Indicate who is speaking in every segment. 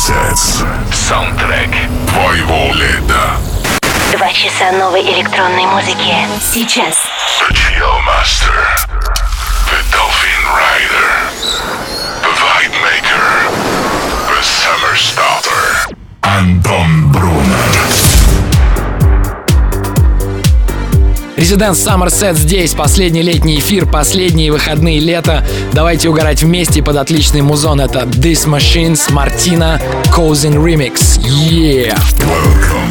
Speaker 1: Сетс. Саундтрек твоего лета.
Speaker 2: Два часа новой электронной музыки. Сейчас.
Speaker 1: The Chill Master. The Dolphin Rider. The Vibe Maker. The Summer Starter. Антон Брунер.
Speaker 3: Residence Somerset здесь. Последний летний эфир, последние выходные лета. Давайте угорать вместе под отличный музон. Это This Machines, Martina, Cousin Remix. Yeah!
Speaker 1: Welcome.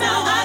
Speaker 4: now.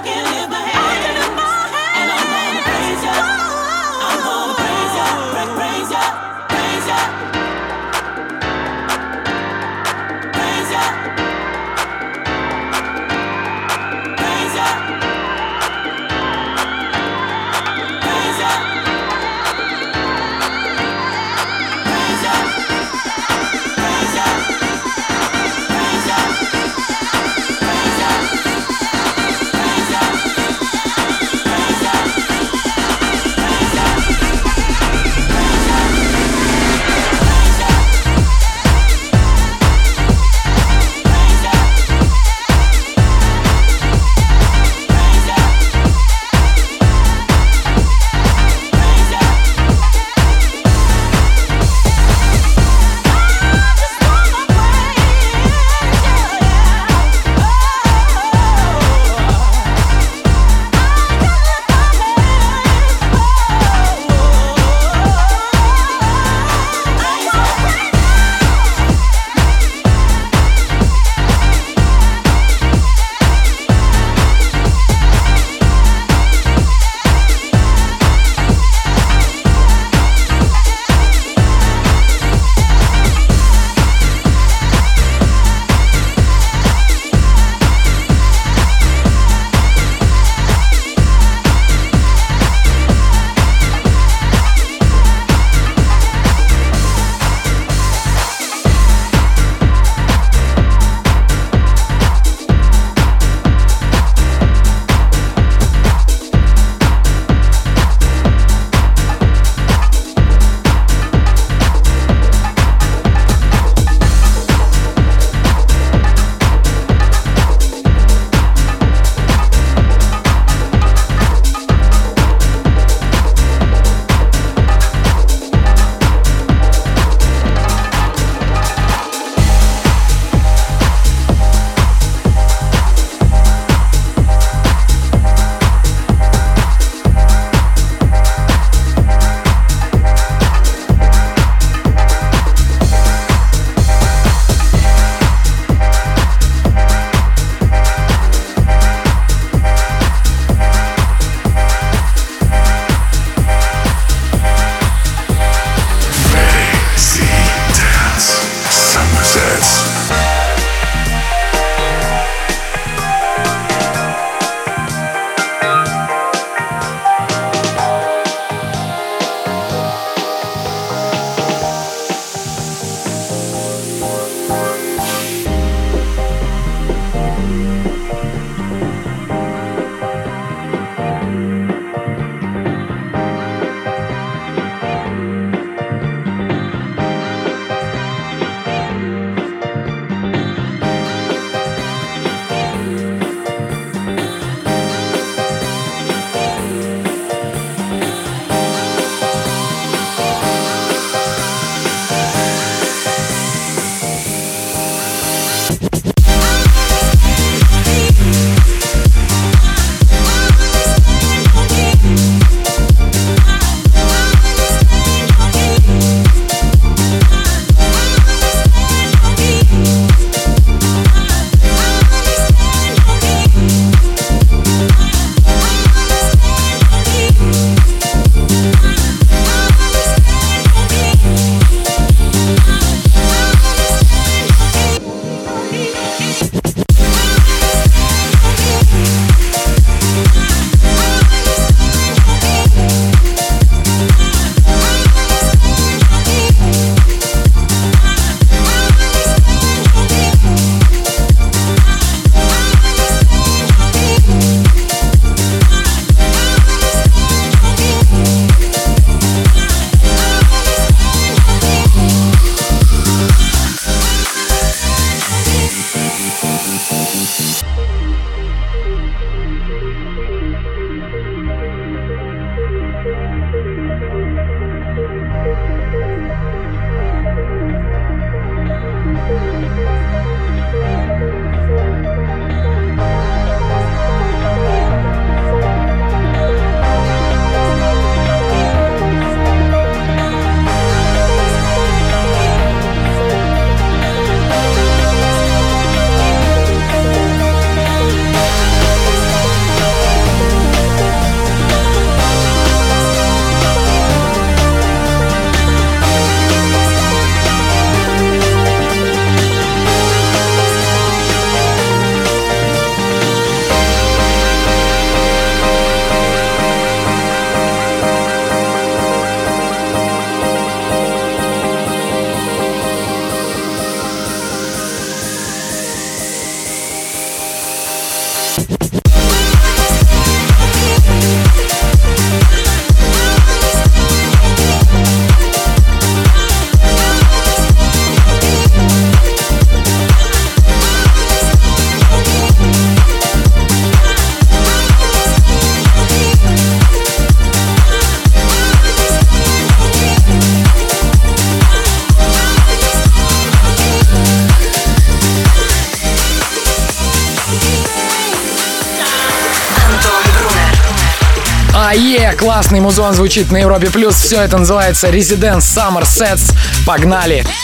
Speaker 3: Классный музон звучит на Европе Плюс. Все это называется Residence Summer Sets. Погнали!
Speaker 5: drum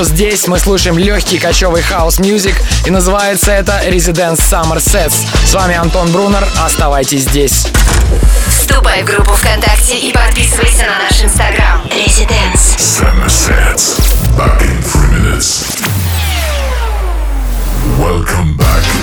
Speaker 3: Плюс здесь мы слушаем легкий качёвый house music и называется это Residence Summer Sets. С вами Антон Брунер, оставайтесь здесь.
Speaker 2: Вступай в группу ВКонтакте и подписывайся на наш инстаграм. Residence.
Speaker 6: Summer sets. Back in three minutes. Welcome back,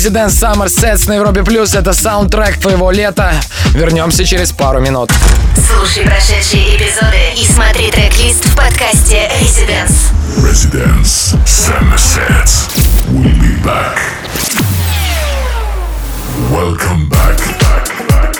Speaker 3: Residence Summer Sets на Европе Плюс. Это саундтрек твоего лета. Вернемся через пару минут.
Speaker 2: Слушай прошедшие эпизоды и смотри трек-лист в подкасте Residence.
Speaker 6: Residence Summer Sets. We'll be back. Welcome back. back, back.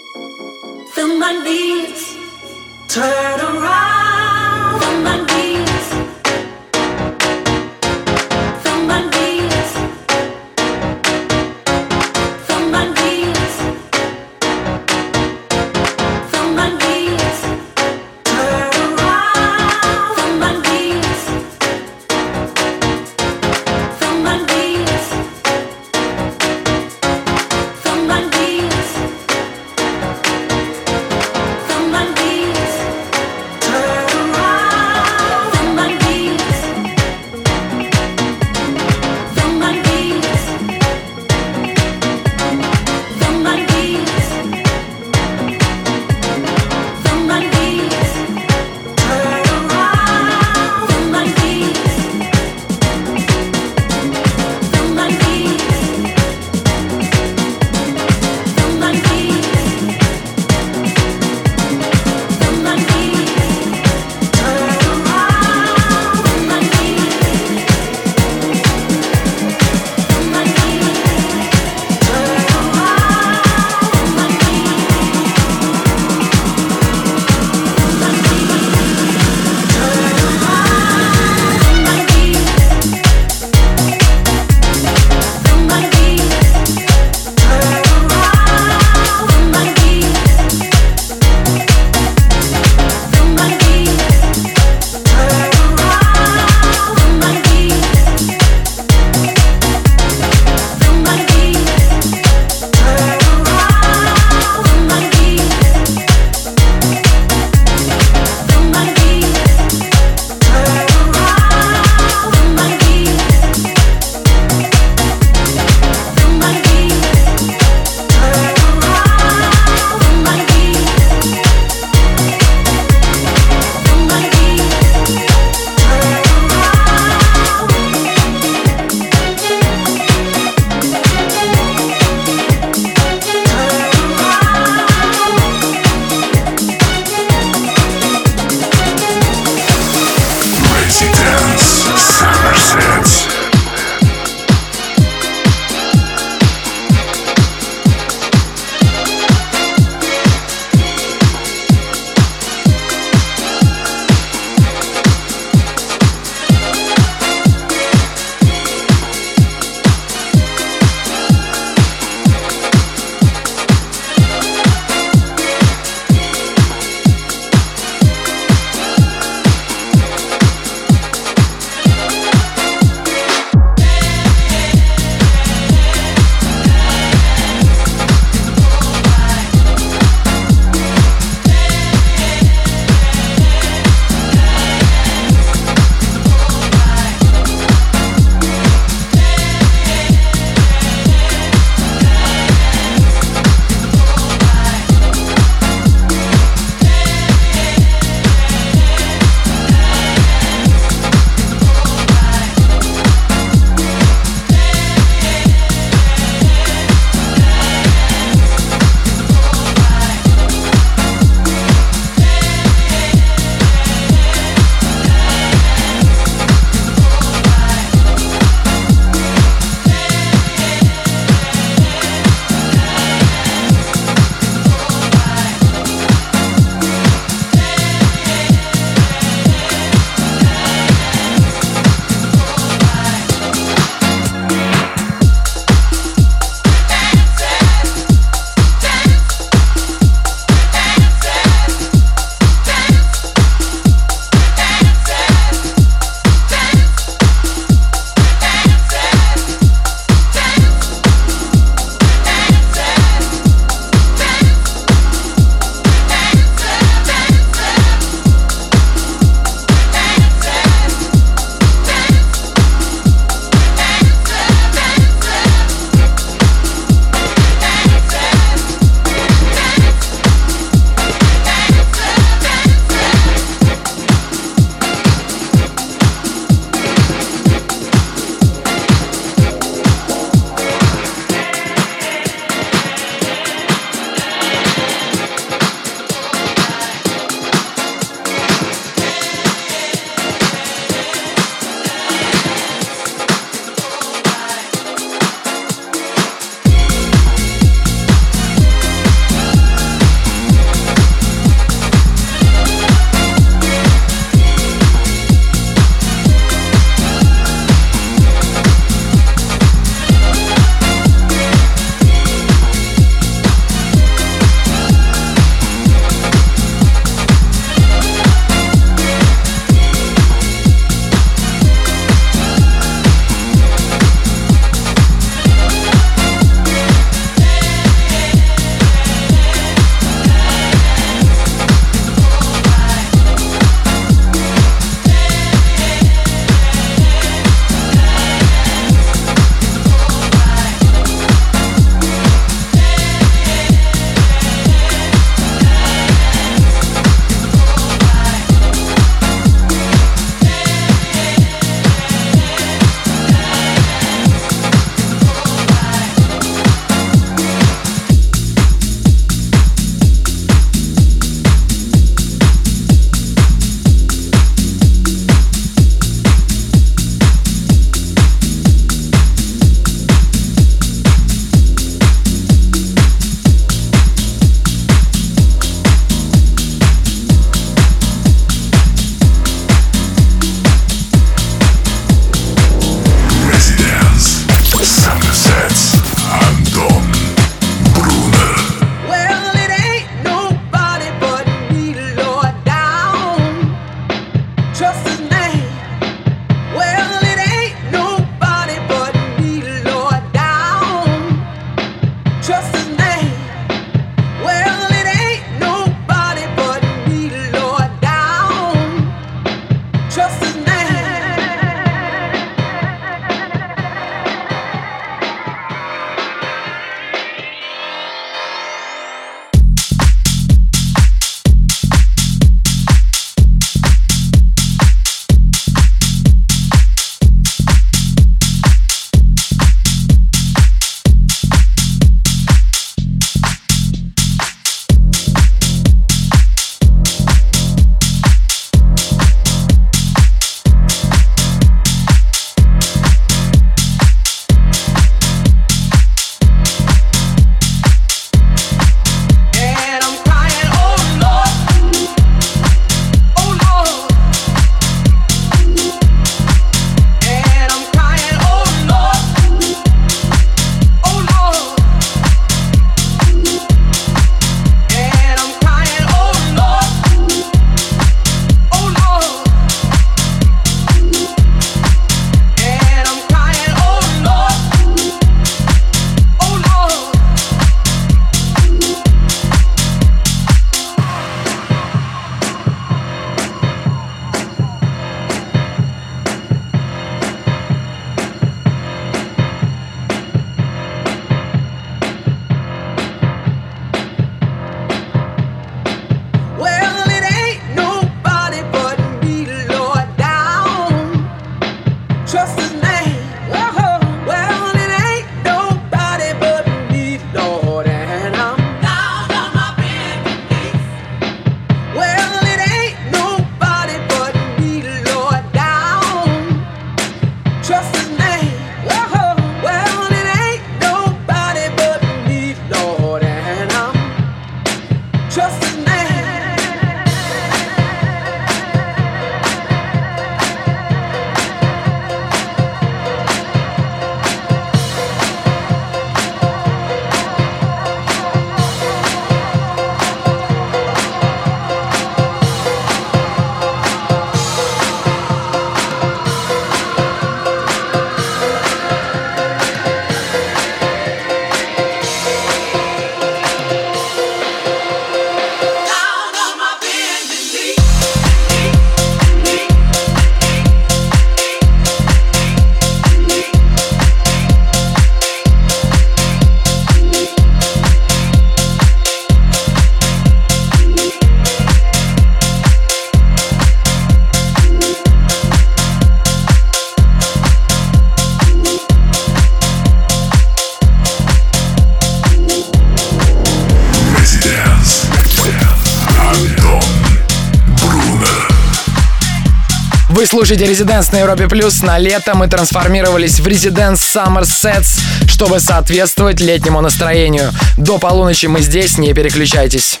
Speaker 3: Слушаете Резиденс на Европе Плюс. На лето мы трансформировались в Резиденс Summer Sets, чтобы соответствовать летнему настроению. До полуночи мы здесь, не переключайтесь.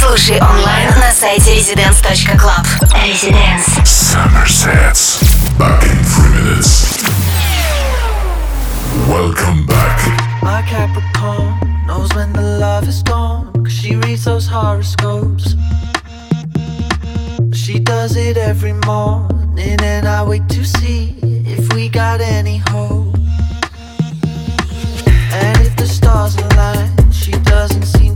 Speaker 2: Слушай онлайн на сайте residence.club. Residence.
Speaker 1: Summer Sets. Back in three minutes. Welcome back.
Speaker 7: My Capricorn knows when the love is gone. Cause she reads those horoscopes. She does it every morning, and I wait to see if we got any hope. And if the stars align, she doesn't seem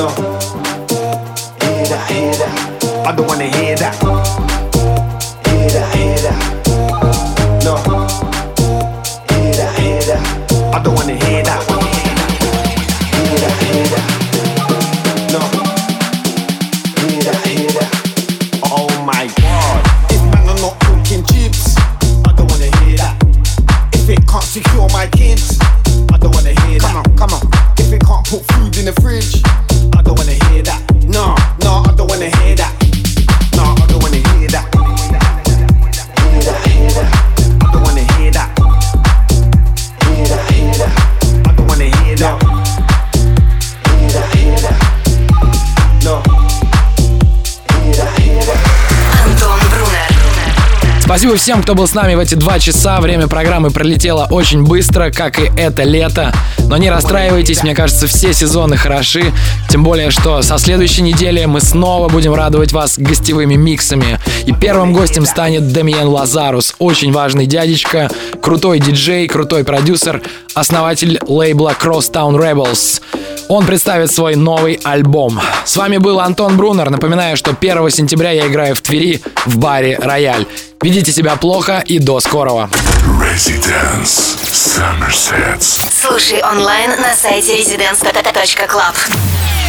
Speaker 8: song. Hear that, hear that. I don't wanna hear that. Hear that, hear that. No. Hear that, hear that. I don't wanna hear that.
Speaker 3: Спасибо всем, кто был с нами в эти два часа. Время программы пролетело очень быстро, как и это лето. Но не расстраивайтесь, мне кажется, все сезоны хороши. Тем более, что со следующей недели мы снова будем радовать вас гостевыми миксами. И первым гостем станет Демьен Лазарус, очень важный дядечка, крутой диджей, крутой продюсер, основатель лейбла Crosstown Rebels. Он представит свой новый альбом. С вами был Антон Брунер. Напоминаю, что 1 сентября я играю в Твери в баре «Рояль». Ведите себя плохо и до скорого.
Speaker 1: Residence
Speaker 2: Слушай онлайн на сайте residence.club.